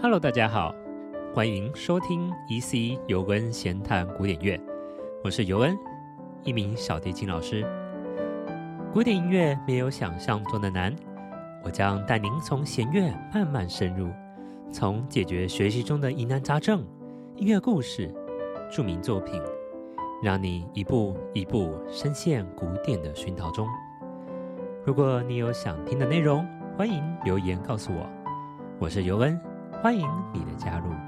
Hello，大家好，欢迎收听 EC 尤恩闲谈古典乐，我是尤恩，一名小提琴老师。古典音乐没有想象中的难，我将带您从弦乐慢慢深入，从解决学习中的疑难杂症、音乐故事、著名作品，让你一步一步深陷古典的熏陶中。如果你有想听的内容，欢迎留言告诉我。我是尤恩，欢迎你的加入。